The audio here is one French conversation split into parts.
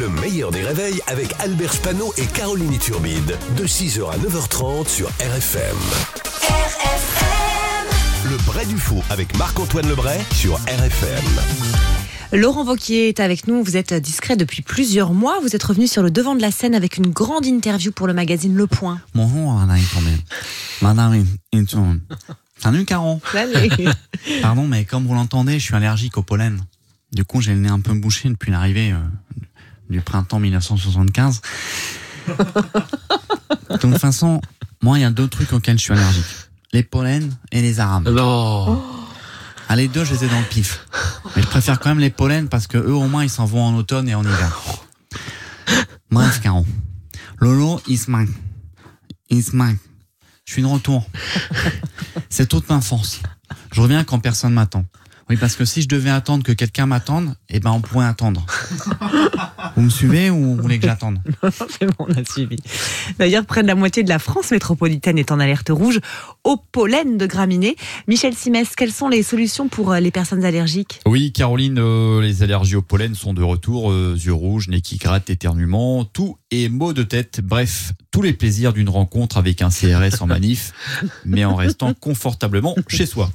Le meilleur des réveils avec Albert Spano et Caroline Turbide. De 6h à 9h30 sur RFM. RFM. Le Bray du Faux avec Marc-Antoine Lebray sur RFM. Laurent Vauquier est avec nous. Vous êtes discret depuis plusieurs mois. Vous êtes revenu sur le devant de la scène avec une grande interview pour le magazine Le Point. Bonjour, Madame Madame Salut, Caron. Pardon, mais comme vous l'entendez, je suis allergique au pollen. Du coup, j'ai le nez un peu bouché depuis l'arrivée euh, du printemps 1975. de toute façon, moi, il y a deux trucs auxquels je suis allergique. Les pollens et les arames. Non. Ah, les deux, je les ai dans le pif. Mais je préfère quand même les pollens parce que eux, au moins, ils s'en vont en automne et en hiver. Bref, Caron. Lolo, il se manque. Il se manque. Je suis de retour. C'est toute ma force. Je reviens quand personne m'attend. Oui, parce que si je devais attendre que quelqu'un m'attende, eh ben on pourrait attendre. vous me suivez ou vous voulez que j'attende? C'est bon, on a suivi. D'ailleurs, près de la moitié de la France métropolitaine est en alerte rouge au pollen de graminées. Michel Simès, quelles sont les solutions pour euh, les personnes allergiques? Oui, Caroline, euh, les allergies au pollen sont de retour. Euh, yeux rouges, nez qui gratte, éternuement, tout et maux de tête. Bref, tous les plaisirs d'une rencontre avec un CRS en manif, mais en restant confortablement chez soi.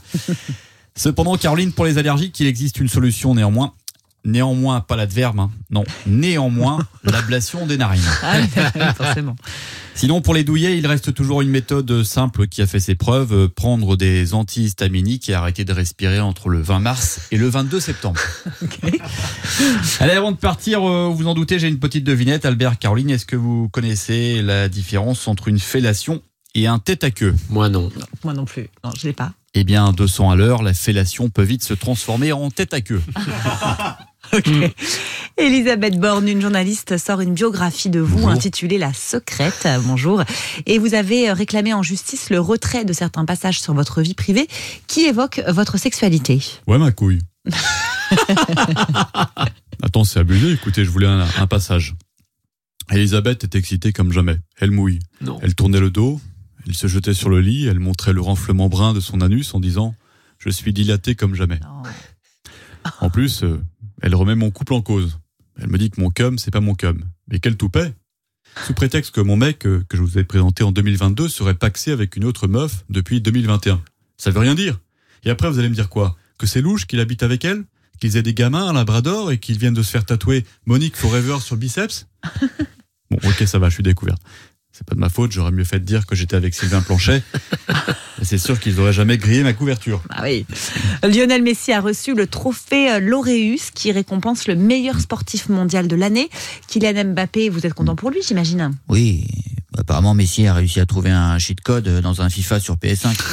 Cependant, Caroline, pour les allergiques, il existe une solution néanmoins. Néanmoins, pas l'adverbe, hein. non. Néanmoins, l'ablation des narines. Ah, forcément. Sinon, pour les douillets, il reste toujours une méthode simple qui a fait ses preuves euh, prendre des antihistaminiques et arrêter de respirer entre le 20 mars et le 22 septembre. Allez, avant de partir, euh, vous en doutez, j'ai une petite devinette. Albert, Caroline, est-ce que vous connaissez la différence entre une fellation et un tête à queue? Moi non. Moi non plus. Non, je l'ai pas. Eh bien, 200 à l'heure, la fellation peut vite se transformer en tête à queue. ok. Elisabeth Borne, une journaliste, sort une biographie de vous intitulée La Secrète. Bonjour. Et vous avez réclamé en justice le retrait de certains passages sur votre vie privée qui évoquent votre sexualité. Ouais, ma couille. Attends, c'est abusé. Écoutez, je voulais un, un passage. Elisabeth est excitée comme jamais. Elle mouille. Non. Elle tournait le dos, elle se jetait sur le lit, elle montrait le renflement brun de son anus en disant Je suis dilatée comme jamais. En plus, euh, elle remet mon couple en cause. Elle me dit que mon cum, c'est pas mon cum. Mais quel toupet Sous prétexte que mon mec, euh, que je vous ai présenté en 2022, serait paxé avec une autre meuf depuis 2021. Ça veut rien dire. Et après, vous allez me dire quoi? Que c'est louche qu'il habite avec elle? Qu'ils aient des gamins à Labrador et qu'ils viennent de se faire tatouer Monique Forever sur le biceps? Bon, ok, ça va, je suis découverte. C'est pas de ma faute, j'aurais mieux fait de dire que j'étais avec Sylvain Planchet. c'est sûr qu'ils n'auraient jamais grillé ma couverture. Ah oui. Lionel Messi a reçu le trophée euh, Laureus qui récompense le meilleur sportif mondial de l'année. Kylian Mbappé, vous êtes content pour lui, j'imagine Oui, apparemment Messi a réussi à trouver un cheat code dans un FIFA sur PS5.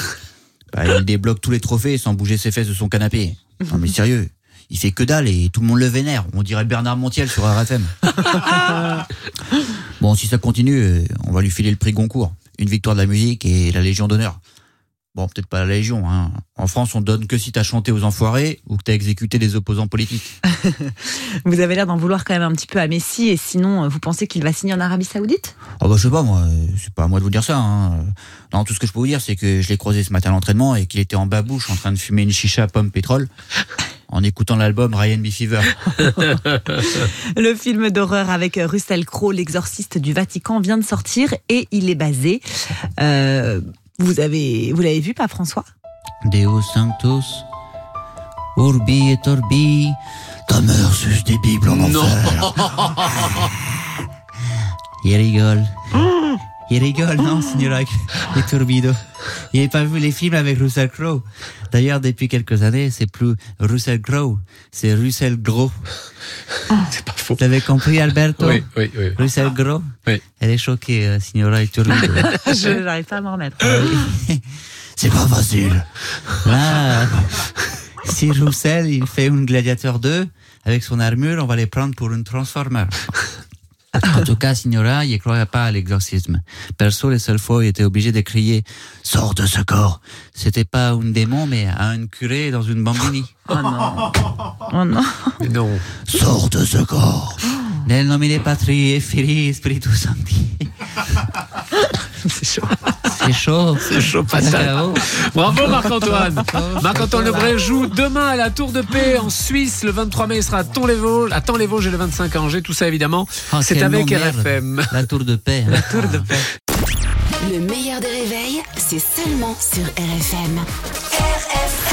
Bah, il débloque tous les trophées sans bouger ses fesses de son canapé. Non mais sérieux, il fait que dalle et tout le monde le vénère. On dirait Bernard Montiel sur RFM. bon, si ça continue, euh, on va lui filer le prix Goncourt. Une victoire de la musique et la Légion d'honneur. Bon, peut-être pas la Légion. Hein. En France, on donne que si t'as chanté aux enfoirés ou que t'as exécuté des opposants politiques. vous avez l'air d'en vouloir quand même un petit peu à Messi et sinon, euh, vous pensez qu'il va signer en Arabie Saoudite? Oh bah je sais pas moi, c'est pas à moi de vous dire ça. Hein. Non, tout ce que je peux vous dire, c'est que je l'ai croisé ce matin à l'entraînement et qu'il était en babouche en train de fumer une chicha pomme pétrole en écoutant l'album Ryan B. Fever. le film d'horreur avec Russell Crowe, l'exorciste du Vatican, vient de sortir et il est basé. Euh, vous avez, vous l'avez vu, pas François? Deus Sanctus, Urbi et Orbi, ta mère suce des bibles en enfer. Il rigole. Il rigole, non, signora Turbido. Il n'avait pas vu les films avec Russell Crowe. D'ailleurs, depuis quelques années, c'est plus Russell Crowe, c'est Russell Gros. C'est pas faux. T'avais compris, Alberto? Oui, oui, oui. Russell Gros? Oui. Elle est choquée, euh, signora Turbido. Je n'arrive pas à m'en remettre. c'est pas facile. Là, si Russell, il fait un Gladiateur 2, avec son armure, on va les prendre pour une Transformer. En tout cas, Signora, il ne croyait pas à l'exorcisme. Perso, les seules fois où il était obligé de crier « Sors de ce corps !» C'était pas un démon, mais un curé dans une bambini. Oh non Oh non Mais non. « Sors de ce corps !» Nel nomine Patri et Filii Spiritus Sancti. C'est chaud. C'est chaud. C'est chaud patate. Bravo Marc-Antoine. Marc-Antoine Lebray joue demain à la Tour de Paix en Suisse. Le 23 mai, il sera à Tons-les-Vosges, à Tons-les-Vosges et le 25 à Angers. Tout ça évidemment, Oh, c'est avec. RFM. La tour de paix. La tour de paix. Le meilleur des réveils, c'est seulement sur RFM. RFM.